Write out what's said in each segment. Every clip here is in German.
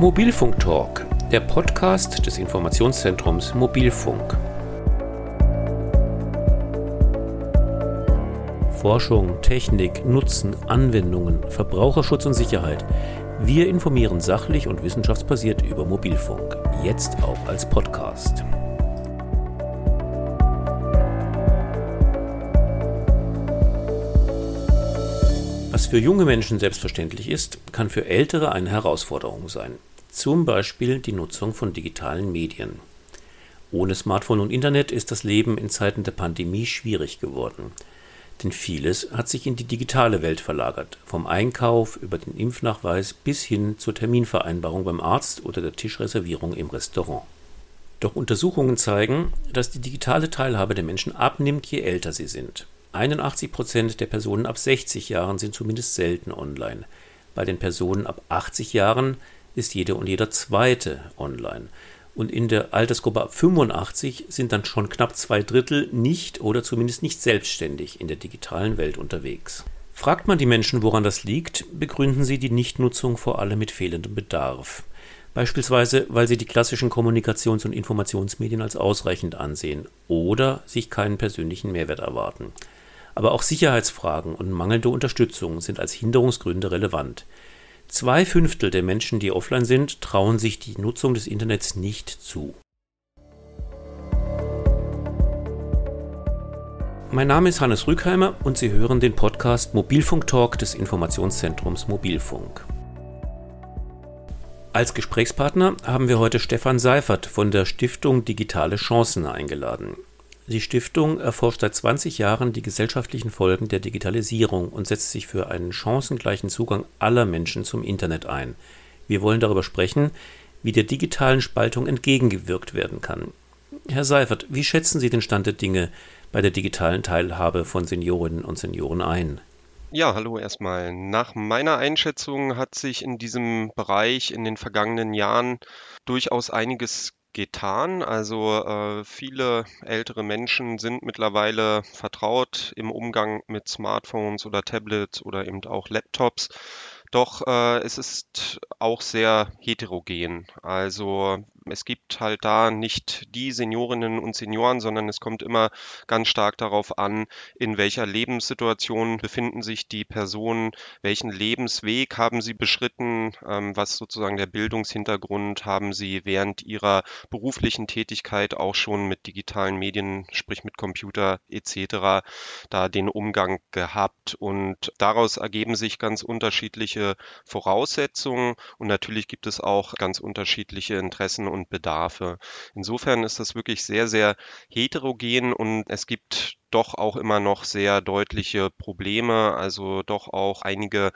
Mobilfunk Talk, der Podcast des Informationszentrums Mobilfunk. Forschung, Technik, Nutzen, Anwendungen, Verbraucherschutz und Sicherheit. Wir informieren sachlich und wissenschaftsbasiert über Mobilfunk, jetzt auch als Podcast. Was für junge Menschen selbstverständlich ist, kann für Ältere eine Herausforderung sein. Zum Beispiel die Nutzung von digitalen Medien. Ohne Smartphone und Internet ist das Leben in Zeiten der Pandemie schwierig geworden. Denn vieles hat sich in die digitale Welt verlagert, vom Einkauf über den Impfnachweis bis hin zur Terminvereinbarung beim Arzt oder der Tischreservierung im Restaurant. Doch Untersuchungen zeigen, dass die digitale Teilhabe der Menschen abnimmt, je älter sie sind. 81 Prozent der Personen ab 60 Jahren sind zumindest selten online. Bei den Personen ab 80 Jahren ist jede und jeder zweite online und in der Altersgruppe ab 85 sind dann schon knapp zwei Drittel nicht oder zumindest nicht selbstständig in der digitalen Welt unterwegs. Fragt man die Menschen, woran das liegt, begründen sie die Nichtnutzung vor allem mit fehlendem Bedarf. Beispielsweise, weil sie die klassischen Kommunikations- und Informationsmedien als ausreichend ansehen oder sich keinen persönlichen Mehrwert erwarten. Aber auch Sicherheitsfragen und mangelnde Unterstützung sind als Hinderungsgründe relevant. Zwei Fünftel der Menschen, die offline sind, trauen sich die Nutzung des Internets nicht zu. Mein Name ist Hannes Rückheimer und Sie hören den Podcast Mobilfunk Talk des Informationszentrums Mobilfunk. Als Gesprächspartner haben wir heute Stefan Seifert von der Stiftung Digitale Chancen eingeladen. Die Stiftung erforscht seit 20 Jahren die gesellschaftlichen Folgen der Digitalisierung und setzt sich für einen chancengleichen Zugang aller Menschen zum Internet ein. Wir wollen darüber sprechen, wie der digitalen Spaltung entgegengewirkt werden kann. Herr Seifert, wie schätzen Sie den Stand der Dinge bei der digitalen Teilhabe von Seniorinnen und Senioren ein? Ja, hallo erstmal. Nach meiner Einschätzung hat sich in diesem Bereich in den vergangenen Jahren durchaus einiges getan. Also äh, viele ältere Menschen sind mittlerweile vertraut im Umgang mit Smartphones oder Tablets oder eben auch Laptops. Doch äh, es ist auch sehr heterogen. Also es gibt halt da nicht die Seniorinnen und Senioren, sondern es kommt immer ganz stark darauf an, in welcher Lebenssituation befinden sich die Personen, welchen Lebensweg haben sie beschritten, ähm, was sozusagen der Bildungshintergrund haben sie während ihrer beruflichen Tätigkeit auch schon mit digitalen Medien, sprich mit Computer etc., da den Umgang gehabt. Und daraus ergeben sich ganz unterschiedliche Voraussetzungen und natürlich gibt es auch ganz unterschiedliche Interessen und Bedarfe. Insofern ist das wirklich sehr, sehr heterogen und es gibt doch auch immer noch sehr deutliche Probleme, also doch auch einige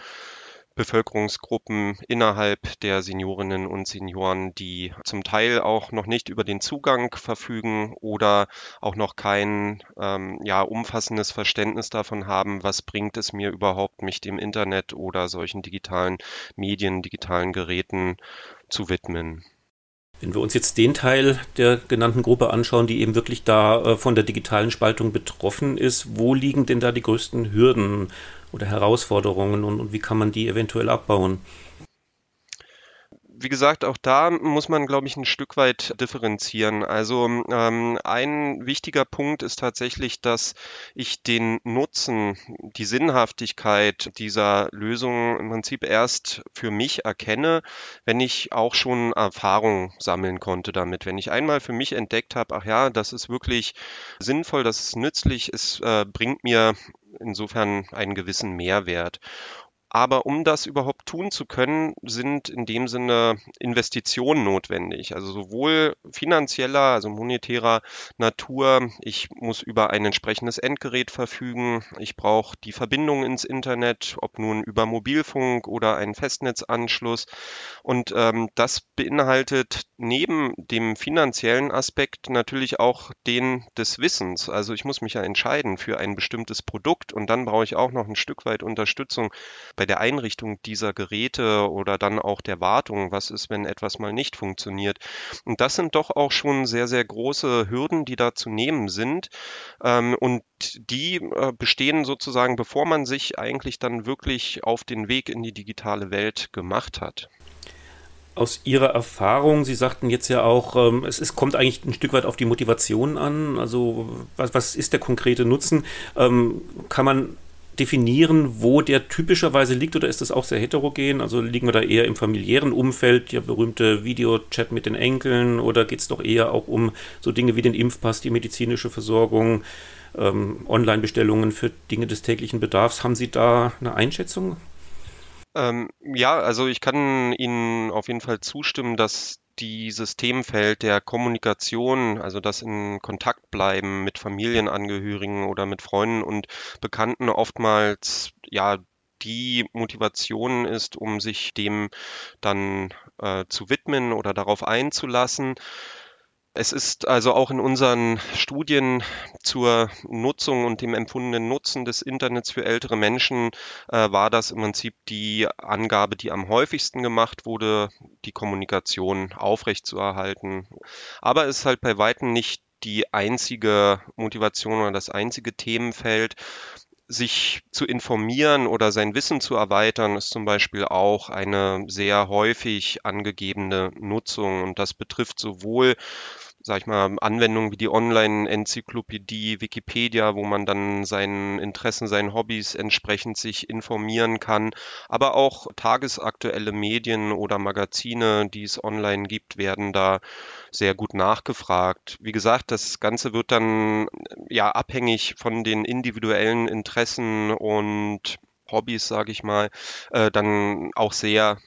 Bevölkerungsgruppen innerhalb der Seniorinnen und Senioren, die zum Teil auch noch nicht über den Zugang verfügen oder auch noch kein ähm, ja, umfassendes Verständnis davon haben, was bringt es mir überhaupt, mich dem Internet oder solchen digitalen Medien, digitalen Geräten zu widmen. Wenn wir uns jetzt den Teil der genannten Gruppe anschauen, die eben wirklich da äh, von der digitalen Spaltung betroffen ist, wo liegen denn da die größten Hürden oder Herausforderungen und, und wie kann man die eventuell abbauen? Wie gesagt, auch da muss man, glaube ich, ein Stück weit differenzieren. Also ähm, ein wichtiger Punkt ist tatsächlich, dass ich den Nutzen, die Sinnhaftigkeit dieser Lösung im Prinzip erst für mich erkenne, wenn ich auch schon Erfahrung sammeln konnte damit. Wenn ich einmal für mich entdeckt habe, ach ja, das ist wirklich sinnvoll, das ist nützlich, es äh, bringt mir insofern einen gewissen Mehrwert. Aber um das überhaupt tun zu können, sind in dem Sinne Investitionen notwendig. Also sowohl finanzieller, also monetärer Natur. Ich muss über ein entsprechendes Endgerät verfügen. Ich brauche die Verbindung ins Internet, ob nun über Mobilfunk oder einen Festnetzanschluss. Und ähm, das beinhaltet neben dem finanziellen Aspekt natürlich auch den des Wissens. Also ich muss mich ja entscheiden für ein bestimmtes Produkt und dann brauche ich auch noch ein Stück weit Unterstützung bei bei der Einrichtung dieser Geräte oder dann auch der Wartung, was ist, wenn etwas mal nicht funktioniert. Und das sind doch auch schon sehr, sehr große Hürden, die da zu nehmen sind. Ähm, und die äh, bestehen sozusagen, bevor man sich eigentlich dann wirklich auf den Weg in die digitale Welt gemacht hat. aus Ihrer Erfahrung, Sie sagten jetzt ja auch, ähm, es, es, kommt eigentlich ein Stück weit auf die Motivation an. Also was, was ist der konkrete Nutzen? Ähm, kann man definieren, wo der typischerweise liegt oder ist das auch sehr heterogen? Also liegen wir da eher im familiären Umfeld, der berühmte Videochat mit den Enkeln oder geht es doch eher auch um so Dinge wie den Impfpass, die medizinische Versorgung, ähm, Online-Bestellungen für Dinge des täglichen Bedarfs? Haben Sie da eine Einschätzung? Ähm, ja, also ich kann Ihnen auf jeden Fall zustimmen, dass dieses Themenfeld der Kommunikation, also das in Kontakt bleiben mit Familienangehörigen oder mit Freunden und Bekannten oftmals ja die Motivation ist, um sich dem dann äh, zu widmen oder darauf einzulassen. Es ist also auch in unseren Studien zur Nutzung und dem empfundenen Nutzen des Internets für ältere Menschen äh, war das im Prinzip die Angabe, die am häufigsten gemacht wurde, die Kommunikation aufrechtzuerhalten. Aber es ist halt bei weitem nicht die einzige Motivation oder das einzige Themenfeld sich zu informieren oder sein Wissen zu erweitern, ist zum Beispiel auch eine sehr häufig angegebene Nutzung. Und das betrifft sowohl sag ich mal, Anwendungen wie die Online-Enzyklopädie, Wikipedia, wo man dann seinen Interessen, seinen Hobbys entsprechend sich informieren kann, aber auch tagesaktuelle Medien oder Magazine, die es online gibt, werden da sehr gut nachgefragt. Wie gesagt, das Ganze wird dann ja abhängig von den individuellen Interessen und Hobbys, sage ich mal, äh, dann auch sehr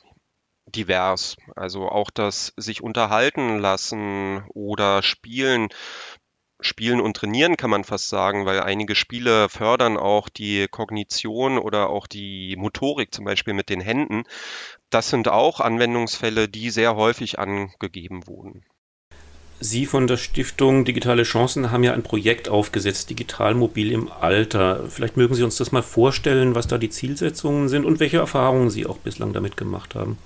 divers. Also auch das sich unterhalten lassen oder spielen. Spielen und trainieren kann man fast sagen, weil einige Spiele fördern auch die Kognition oder auch die Motorik, zum Beispiel mit den Händen. Das sind auch Anwendungsfälle, die sehr häufig angegeben wurden. Sie von der Stiftung Digitale Chancen haben ja ein Projekt aufgesetzt, Digital Mobil im Alter. Vielleicht mögen Sie uns das mal vorstellen, was da die Zielsetzungen sind und welche Erfahrungen Sie auch bislang damit gemacht haben.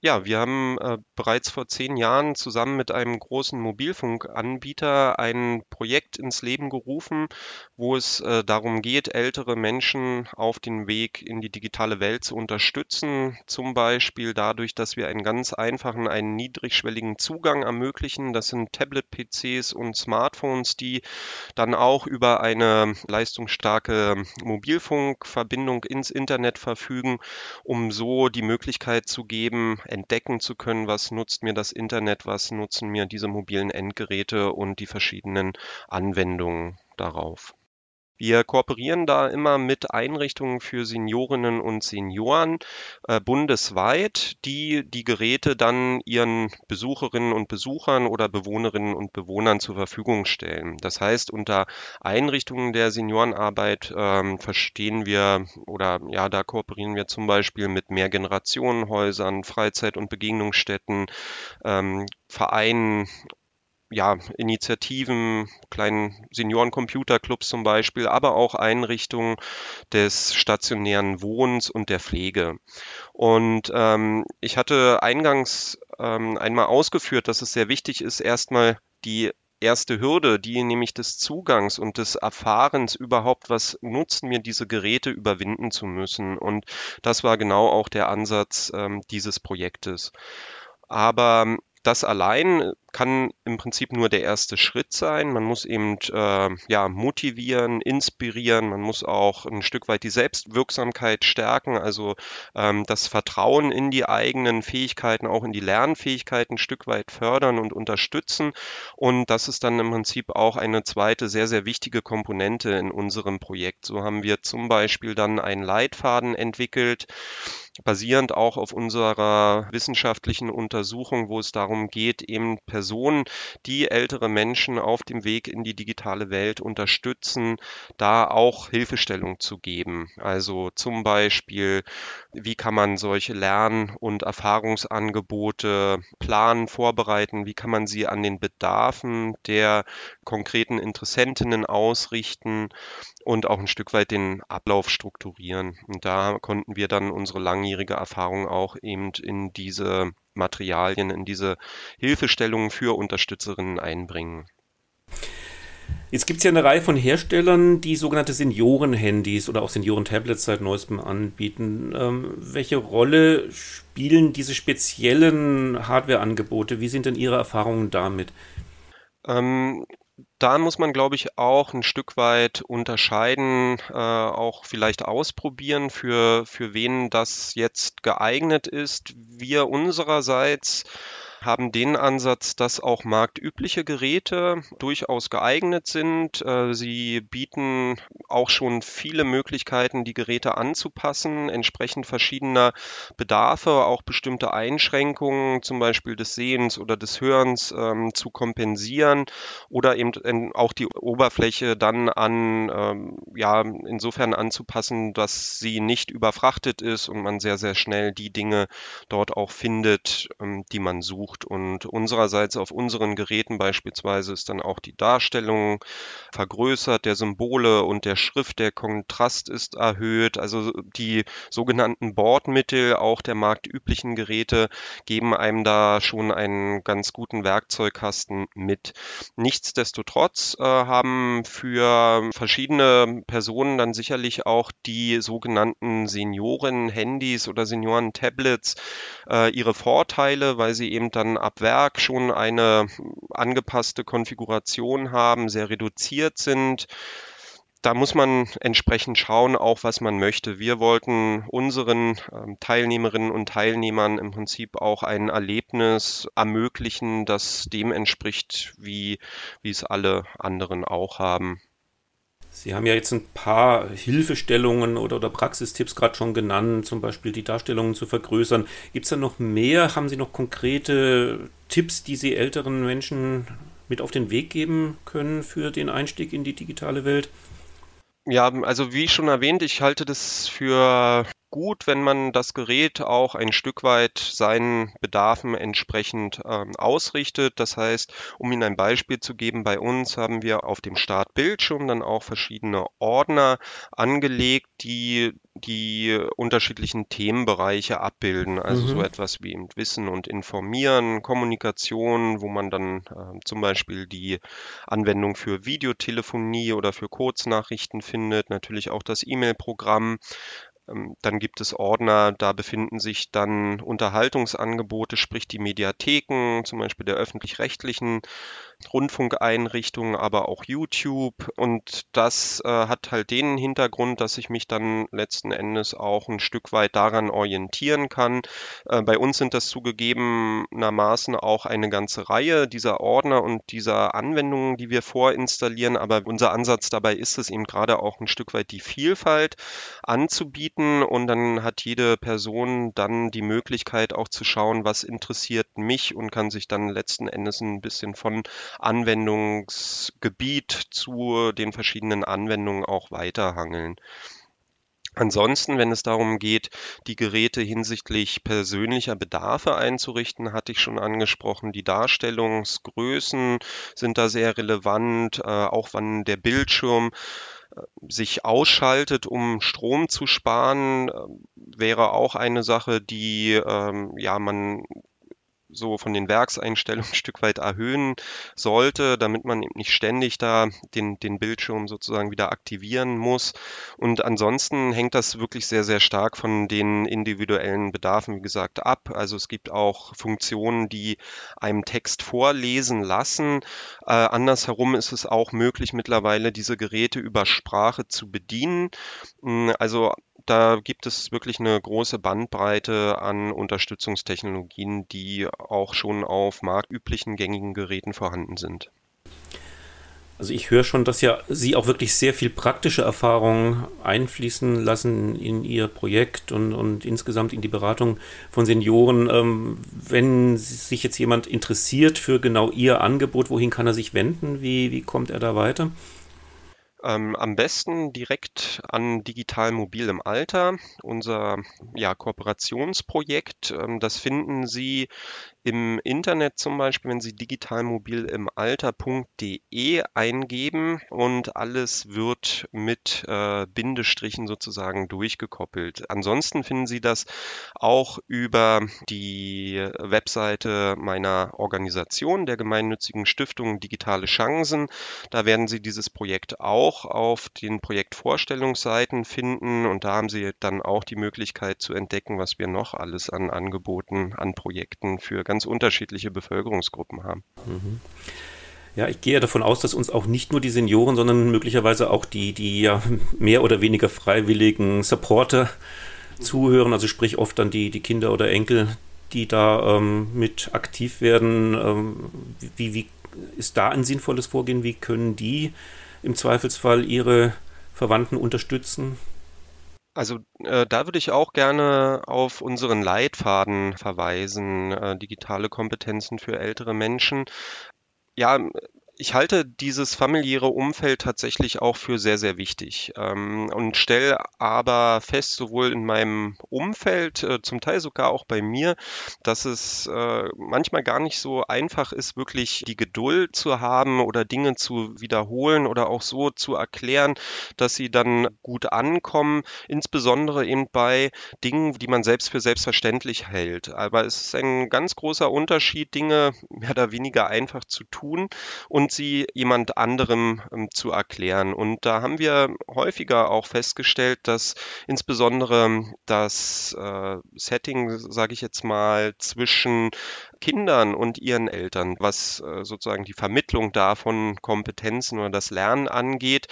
Ja, wir haben äh, bereits vor zehn Jahren zusammen mit einem großen Mobilfunkanbieter ein Projekt ins Leben gerufen, wo es äh, darum geht, ältere Menschen auf den Weg in die digitale Welt zu unterstützen. Zum Beispiel dadurch, dass wir einen ganz einfachen, einen niedrigschwelligen Zugang ermöglichen. Das sind Tablet-PCs und Smartphones, die dann auch über eine leistungsstarke Mobilfunkverbindung ins Internet verfügen, um so die Möglichkeit zu geben, entdecken zu können, was nutzt mir das Internet, was nutzen mir diese mobilen Endgeräte und die verschiedenen Anwendungen darauf. Wir kooperieren da immer mit Einrichtungen für Seniorinnen und Senioren äh, bundesweit, die die Geräte dann ihren Besucherinnen und Besuchern oder Bewohnerinnen und Bewohnern zur Verfügung stellen. Das heißt, unter Einrichtungen der Seniorenarbeit ähm, verstehen wir oder ja, da kooperieren wir zum Beispiel mit Mehrgenerationenhäusern, Freizeit- und Begegnungsstätten, ähm, Vereinen, ja, Initiativen, kleinen Seniorencomputerclubs zum Beispiel, aber auch Einrichtungen des stationären Wohnens und der Pflege. Und ähm, ich hatte eingangs ähm, einmal ausgeführt, dass es sehr wichtig ist, erstmal die erste Hürde, die nämlich des Zugangs und des Erfahrens überhaupt, was nutzen mir diese Geräte, überwinden zu müssen. Und das war genau auch der Ansatz ähm, dieses Projektes. Aber das allein kann im Prinzip nur der erste Schritt sein. Man muss eben äh, ja, motivieren, inspirieren, man muss auch ein Stück weit die Selbstwirksamkeit stärken, also ähm, das Vertrauen in die eigenen Fähigkeiten, auch in die Lernfähigkeiten ein Stück weit fördern und unterstützen. Und das ist dann im Prinzip auch eine zweite sehr, sehr wichtige Komponente in unserem Projekt. So haben wir zum Beispiel dann einen Leitfaden entwickelt, basierend auch auf unserer wissenschaftlichen Untersuchung, wo es darum geht, eben Personen, die ältere Menschen auf dem Weg in die digitale Welt unterstützen, da auch Hilfestellung zu geben. Also zum Beispiel, wie kann man solche Lern- und Erfahrungsangebote planen, vorbereiten, wie kann man sie an den Bedarfen der konkreten Interessentinnen ausrichten und auch ein Stück weit den Ablauf strukturieren. Und da konnten wir dann unsere langjährige Erfahrung auch eben in diese Materialien, in diese Hilfestellungen für Unterstützerinnen einbringen. Jetzt gibt es ja eine Reihe von Herstellern, die sogenannte Senioren-Handys oder auch Senioren-Tablets seit neuestem anbieten. Ähm, welche Rolle spielen diese speziellen Hardware-Angebote? Wie sind denn Ihre Erfahrungen damit? Ähm, da muss man, glaube ich, auch ein Stück weit unterscheiden, äh, auch vielleicht ausprobieren, für, für wen das jetzt geeignet ist. Wir unsererseits haben den Ansatz, dass auch marktübliche Geräte durchaus geeignet sind. Äh, sie bieten auch schon viele Möglichkeiten, die Geräte anzupassen, entsprechend verschiedener Bedarfe, auch bestimmte Einschränkungen, zum Beispiel des Sehens oder des Hörens, ähm, zu kompensieren oder eben auch die Oberfläche dann an, ähm, ja, insofern anzupassen, dass sie nicht überfrachtet ist und man sehr, sehr schnell die Dinge dort auch findet, ähm, die man sucht gesucht und unsererseits auf unseren Geräten beispielsweise ist dann auch die Darstellung vergrößert der Symbole und der Schrift, der Kontrast ist erhöht. Also die sogenannten Bordmittel auch der marktüblichen Geräte geben einem da schon einen ganz guten Werkzeugkasten mit. Nichtsdestotrotz äh, haben für verschiedene Personen dann sicherlich auch die sogenannten Senioren-Handys oder Senioren-Tablets äh, ihre Vorteile, weil sie eben dann ab Werk schon eine angepasste Konfiguration haben, sehr reduziert sind. Da muss man entsprechend schauen, auch was man möchte. Wir wollten unseren ähm, Teilnehmerinnen und Teilnehmern im Prinzip auch ein Erlebnis ermöglichen, das dem entspricht, wie, wie es alle anderen auch haben. Sie haben ja jetzt ein paar Hilfestellungen oder, oder Praxistipps gerade schon genannt, zum Beispiel die Darstellungen zu vergrößern. Gibt es da noch mehr? Haben Sie noch konkrete Tipps, die Sie älteren Menschen mit auf den Weg geben können für den Einstieg in die digitale Welt? Ja, also wie schon erwähnt, ich halte das für gut, wenn man das Gerät auch ein Stück weit seinen Bedarfen entsprechend ähm, ausrichtet. Das heißt, um Ihnen ein Beispiel zu geben, bei uns haben wir auf dem Startbildschirm dann auch verschiedene Ordner angelegt, die die unterschiedlichen Themenbereiche abbilden. Also mhm. so etwas wie Wissen und Informieren, Kommunikation, wo man dann äh, zum Beispiel die Anwendung für Videotelefonie oder für Kurznachrichten findet, natürlich auch das E-Mail-Programm, dann gibt es Ordner, da befinden sich dann Unterhaltungsangebote, sprich die Mediatheken, zum Beispiel der öffentlich-rechtlichen Rundfunkeinrichtungen, aber auch YouTube. Und das äh, hat halt den Hintergrund, dass ich mich dann letzten Endes auch ein Stück weit daran orientieren kann. Äh, bei uns sind das zugegebenermaßen auch eine ganze Reihe dieser Ordner und dieser Anwendungen, die wir vorinstallieren. Aber unser Ansatz dabei ist es eben gerade auch ein Stück weit die Vielfalt anzubieten. Und dann hat jede Person dann die Möglichkeit auch zu schauen, was interessiert mich und kann sich dann letzten Endes ein bisschen von Anwendungsgebiet zu den verschiedenen Anwendungen auch weiterhangeln. Ansonsten, wenn es darum geht, die Geräte hinsichtlich persönlicher Bedarfe einzurichten, hatte ich schon angesprochen, die Darstellungsgrößen sind da sehr relevant, äh, auch wann der Bildschirm äh, sich ausschaltet, um Strom zu sparen, äh, wäre auch eine Sache, die ähm, ja man so von den Werkseinstellungen ein Stück weit erhöhen sollte, damit man eben nicht ständig da den, den Bildschirm sozusagen wieder aktivieren muss. Und ansonsten hängt das wirklich sehr, sehr stark von den individuellen Bedarfen, wie gesagt, ab. Also es gibt auch Funktionen, die einem Text vorlesen lassen. Äh, andersherum ist es auch möglich, mittlerweile diese Geräte über Sprache zu bedienen. Hm, also da gibt es wirklich eine große Bandbreite an Unterstützungstechnologien, die auch schon auf marktüblichen gängigen Geräten vorhanden sind. Also ich höre schon, dass ja Sie auch wirklich sehr viel praktische Erfahrung einfließen lassen in Ihr Projekt und, und insgesamt in die Beratung von Senioren. Ähm, wenn sich jetzt jemand interessiert für genau Ihr Angebot, wohin kann er sich wenden? Wie, wie kommt er da weiter? Ähm, am besten direkt an Digital Mobil im Alter, unser ja, Kooperationsprojekt. Ähm, das finden Sie im Internet zum Beispiel, wenn Sie digitalmobil im Alter.de eingeben und alles wird mit äh, Bindestrichen sozusagen durchgekoppelt. Ansonsten finden Sie das auch über die Webseite meiner Organisation, der gemeinnützigen Stiftung Digitale Chancen. Da werden Sie dieses Projekt auch auf den Projektvorstellungsseiten finden und da haben Sie dann auch die Möglichkeit zu entdecken, was wir noch alles an Angeboten, an Projekten für ganz unterschiedliche Bevölkerungsgruppen haben. Mhm. Ja, ich gehe davon aus, dass uns auch nicht nur die Senioren, sondern möglicherweise auch die, die ja mehr oder weniger freiwilligen Supporter zuhören, also sprich oft dann die, die Kinder oder Enkel, die da ähm, mit aktiv werden. Ähm, wie, wie ist da ein sinnvolles Vorgehen? Wie können die im Zweifelsfall ihre Verwandten unterstützen? Also äh, da würde ich auch gerne auf unseren Leitfaden verweisen, äh, digitale Kompetenzen für ältere Menschen. Ja, ich halte dieses familiäre Umfeld tatsächlich auch für sehr, sehr wichtig ähm, und stelle aber fest, sowohl in meinem Umfeld, äh, zum Teil sogar auch bei mir, dass es äh, manchmal gar nicht so einfach ist, wirklich die Geduld zu haben oder Dinge zu wiederholen oder auch so zu erklären, dass sie dann gut ankommen, insbesondere eben bei Dingen, die man selbst für selbstverständlich hält. Aber es ist ein ganz großer Unterschied, Dinge mehr oder weniger einfach zu tun und und sie jemand anderem ähm, zu erklären. Und da haben wir häufiger auch festgestellt, dass insbesondere das äh, Setting, sage ich jetzt mal, zwischen Kindern und ihren Eltern, was äh, sozusagen die Vermittlung davon Kompetenzen oder das Lernen angeht,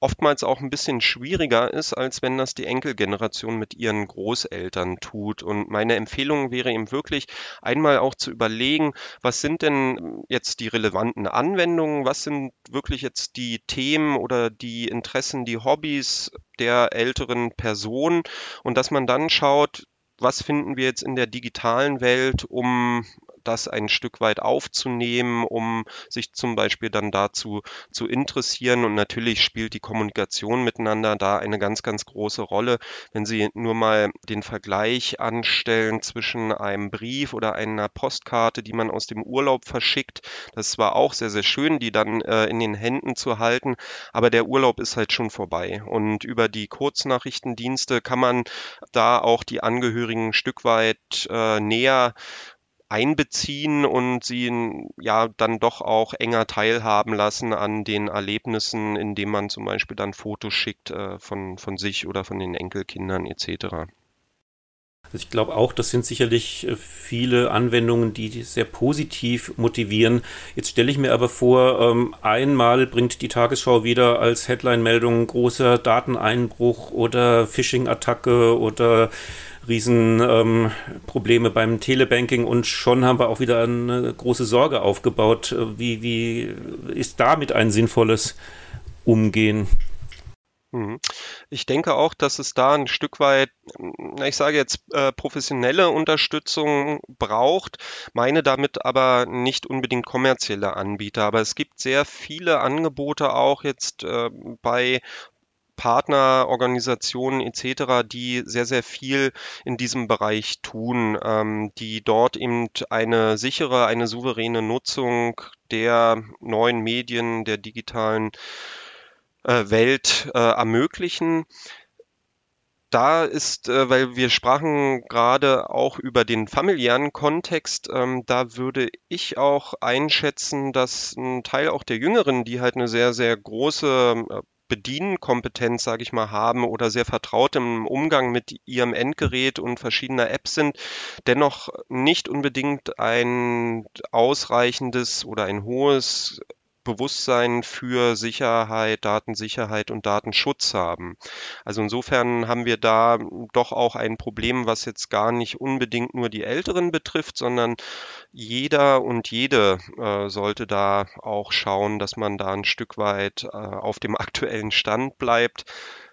oftmals auch ein bisschen schwieriger ist, als wenn das die Enkelgeneration mit ihren Großeltern tut. Und meine Empfehlung wäre eben wirklich einmal auch zu überlegen, was sind denn jetzt die relevanten Anwendungen, was sind wirklich jetzt die Themen oder die Interessen, die Hobbys der älteren Person und dass man dann schaut, was finden wir jetzt in der digitalen Welt, um das ein Stück weit aufzunehmen, um sich zum Beispiel dann dazu zu interessieren. Und natürlich spielt die Kommunikation miteinander da eine ganz, ganz große Rolle. Wenn Sie nur mal den Vergleich anstellen zwischen einem Brief oder einer Postkarte, die man aus dem Urlaub verschickt, das war auch sehr, sehr schön, die dann äh, in den Händen zu halten. Aber der Urlaub ist halt schon vorbei. Und über die Kurznachrichtendienste kann man da auch die Angehörigen ein Stück weit äh, näher einbeziehen und sie ja dann doch auch enger teilhaben lassen an den Erlebnissen, indem man zum Beispiel dann Fotos schickt äh, von, von sich oder von den Enkelkindern etc. Also ich glaube auch, das sind sicherlich äh, viele Anwendungen, die sehr positiv motivieren. Jetzt stelle ich mir aber vor, ähm, einmal bringt die Tagesschau wieder als Headline-Meldung großer Dateneinbruch oder Phishing-Attacke oder Riesenprobleme ähm, beim Telebanking und schon haben wir auch wieder eine große Sorge aufgebaut. Wie, wie ist damit ein sinnvolles Umgehen? Mhm. Ich denke auch, dass es da ein Stück weit, ich sage jetzt, äh, professionelle Unterstützung braucht, meine damit aber nicht unbedingt kommerzielle Anbieter. Aber es gibt sehr viele Angebote auch jetzt äh, bei Partnerorganisationen etc., die sehr, sehr viel in diesem Bereich tun, ähm, die dort eben eine sichere, eine souveräne Nutzung der neuen Medien, der digitalen äh, Welt äh, ermöglichen da ist, äh, weil wir sprachen gerade auch über den familiären Kontext, ähm, da würde ich auch einschätzen, dass ein Teil auch der Jüngeren, die halt eine sehr, sehr große äh, Bedienkompetenz, sage ich mal, haben oder sehr vertraut im Umgang mit ihrem Endgerät und verschiedener Apps sind, dennoch nicht unbedingt ein ausreichendes oder ein hohes Bewusstsein für Sicherheit, Datensicherheit und Datenschutz haben. Also insofern haben wir da doch auch ein Problem, was jetzt gar nicht unbedingt nur die Älteren betrifft, sondern jeder und jede äh, sollte da auch schauen, dass man da ein Stück weit äh, auf dem aktuellen Stand bleibt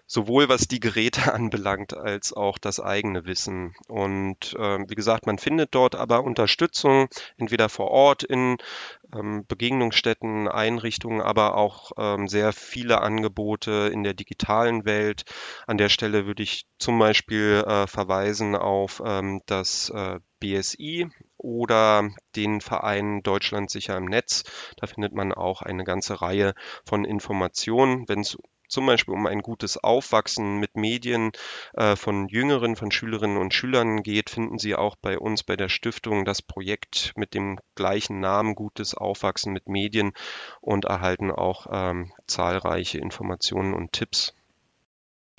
sowohl was die Geräte anbelangt als auch das eigene Wissen. Und äh, wie gesagt, man findet dort aber Unterstützung, entweder vor Ort in ähm, Begegnungsstätten, Einrichtungen, aber auch ähm, sehr viele Angebote in der digitalen Welt. An der Stelle würde ich zum Beispiel äh, verweisen auf ähm, das äh, BSI oder den Verein Deutschland sicher im Netz. Da findet man auch eine ganze Reihe von Informationen, wenn es zum Beispiel um ein gutes Aufwachsen mit Medien äh, von Jüngeren, von Schülerinnen und Schülern geht, finden Sie auch bei uns bei der Stiftung das Projekt mit dem gleichen Namen Gutes Aufwachsen mit Medien und erhalten auch ähm, zahlreiche Informationen und Tipps.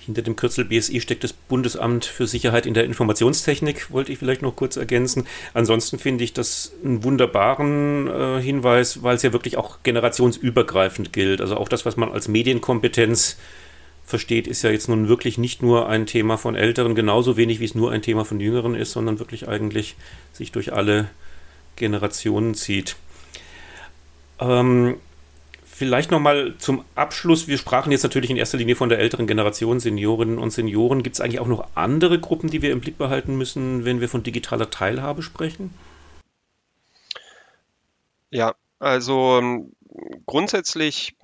Hinter dem Kürzel BSI steckt das Bundesamt für Sicherheit in der Informationstechnik, wollte ich vielleicht noch kurz ergänzen. Ansonsten finde ich das einen wunderbaren äh, Hinweis, weil es ja wirklich auch generationsübergreifend gilt. Also auch das, was man als Medienkompetenz versteht, ist ja jetzt nun wirklich nicht nur ein Thema von Älteren, genauso wenig wie es nur ein Thema von Jüngeren ist, sondern wirklich eigentlich sich durch alle Generationen zieht. Ähm, Vielleicht nochmal zum Abschluss. Wir sprachen jetzt natürlich in erster Linie von der älteren Generation, Seniorinnen und Senioren. Gibt es eigentlich auch noch andere Gruppen, die wir im Blick behalten müssen, wenn wir von digitaler Teilhabe sprechen? Ja, also ähm, grundsätzlich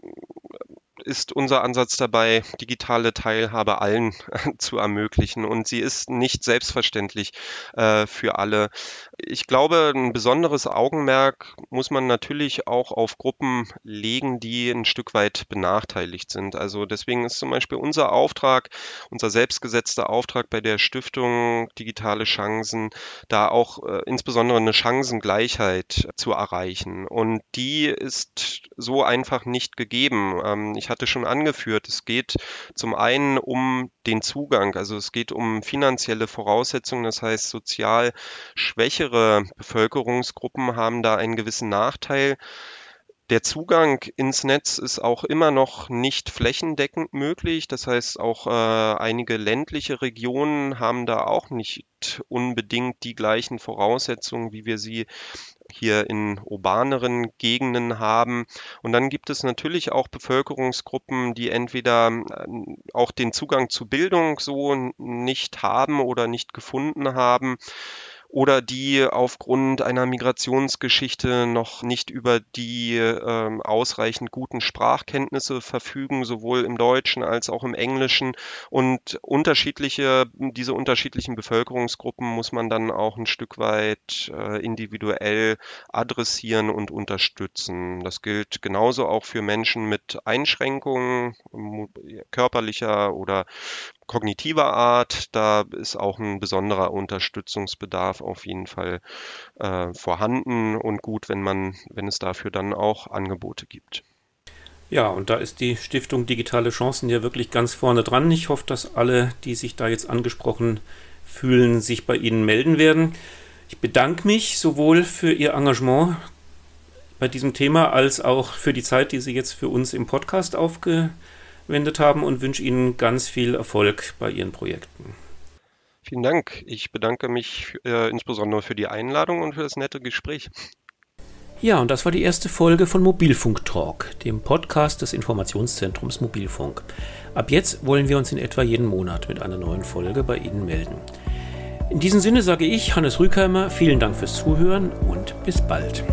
ist unser Ansatz dabei, digitale Teilhabe allen zu ermöglichen. Und sie ist nicht selbstverständlich äh, für alle. Ich glaube, ein besonderes Augenmerk muss man natürlich auch auf Gruppen legen, die ein Stück weit benachteiligt sind. Also deswegen ist zum Beispiel unser Auftrag, unser selbstgesetzter Auftrag bei der Stiftung Digitale Chancen, da auch äh, insbesondere eine Chancengleichheit zu erreichen. Und die ist so einfach nicht gegeben. Ähm, ich hatte schon angeführt, es geht zum einen um den Zugang, also es geht um finanzielle Voraussetzungen, das heißt sozial schwächere Bevölkerungsgruppen haben da einen gewissen Nachteil. Der Zugang ins Netz ist auch immer noch nicht flächendeckend möglich. Das heißt, auch äh, einige ländliche Regionen haben da auch nicht unbedingt die gleichen Voraussetzungen, wie wir sie hier in urbaneren Gegenden haben. Und dann gibt es natürlich auch Bevölkerungsgruppen, die entweder äh, auch den Zugang zu Bildung so nicht haben oder nicht gefunden haben oder die aufgrund einer Migrationsgeschichte noch nicht über die äh, ausreichend guten Sprachkenntnisse verfügen, sowohl im Deutschen als auch im Englischen. Und unterschiedliche, diese unterschiedlichen Bevölkerungsgruppen muss man dann auch ein Stück weit äh, individuell adressieren und unterstützen. Das gilt genauso auch für Menschen mit Einschränkungen körperlicher oder kognitiver Art. Da ist auch ein besonderer Unterstützungsbedarf auf jeden Fall äh, vorhanden und gut, wenn man, wenn es dafür dann auch Angebote gibt. Ja, und da ist die Stiftung Digitale Chancen ja wirklich ganz vorne dran. Ich hoffe, dass alle, die sich da jetzt angesprochen fühlen, sich bei Ihnen melden werden. Ich bedanke mich sowohl für Ihr Engagement bei diesem Thema als auch für die Zeit, die Sie jetzt für uns im Podcast aufgenommen verwendet haben und wünsche Ihnen ganz viel Erfolg bei Ihren Projekten. Vielen Dank. Ich bedanke mich äh, insbesondere für die Einladung und für das nette Gespräch. Ja, und das war die erste Folge von Mobilfunk Talk, dem Podcast des Informationszentrums Mobilfunk. Ab jetzt wollen wir uns in etwa jeden Monat mit einer neuen Folge bei Ihnen melden. In diesem Sinne sage ich, Hannes Rükheimer, vielen Dank fürs Zuhören und bis bald.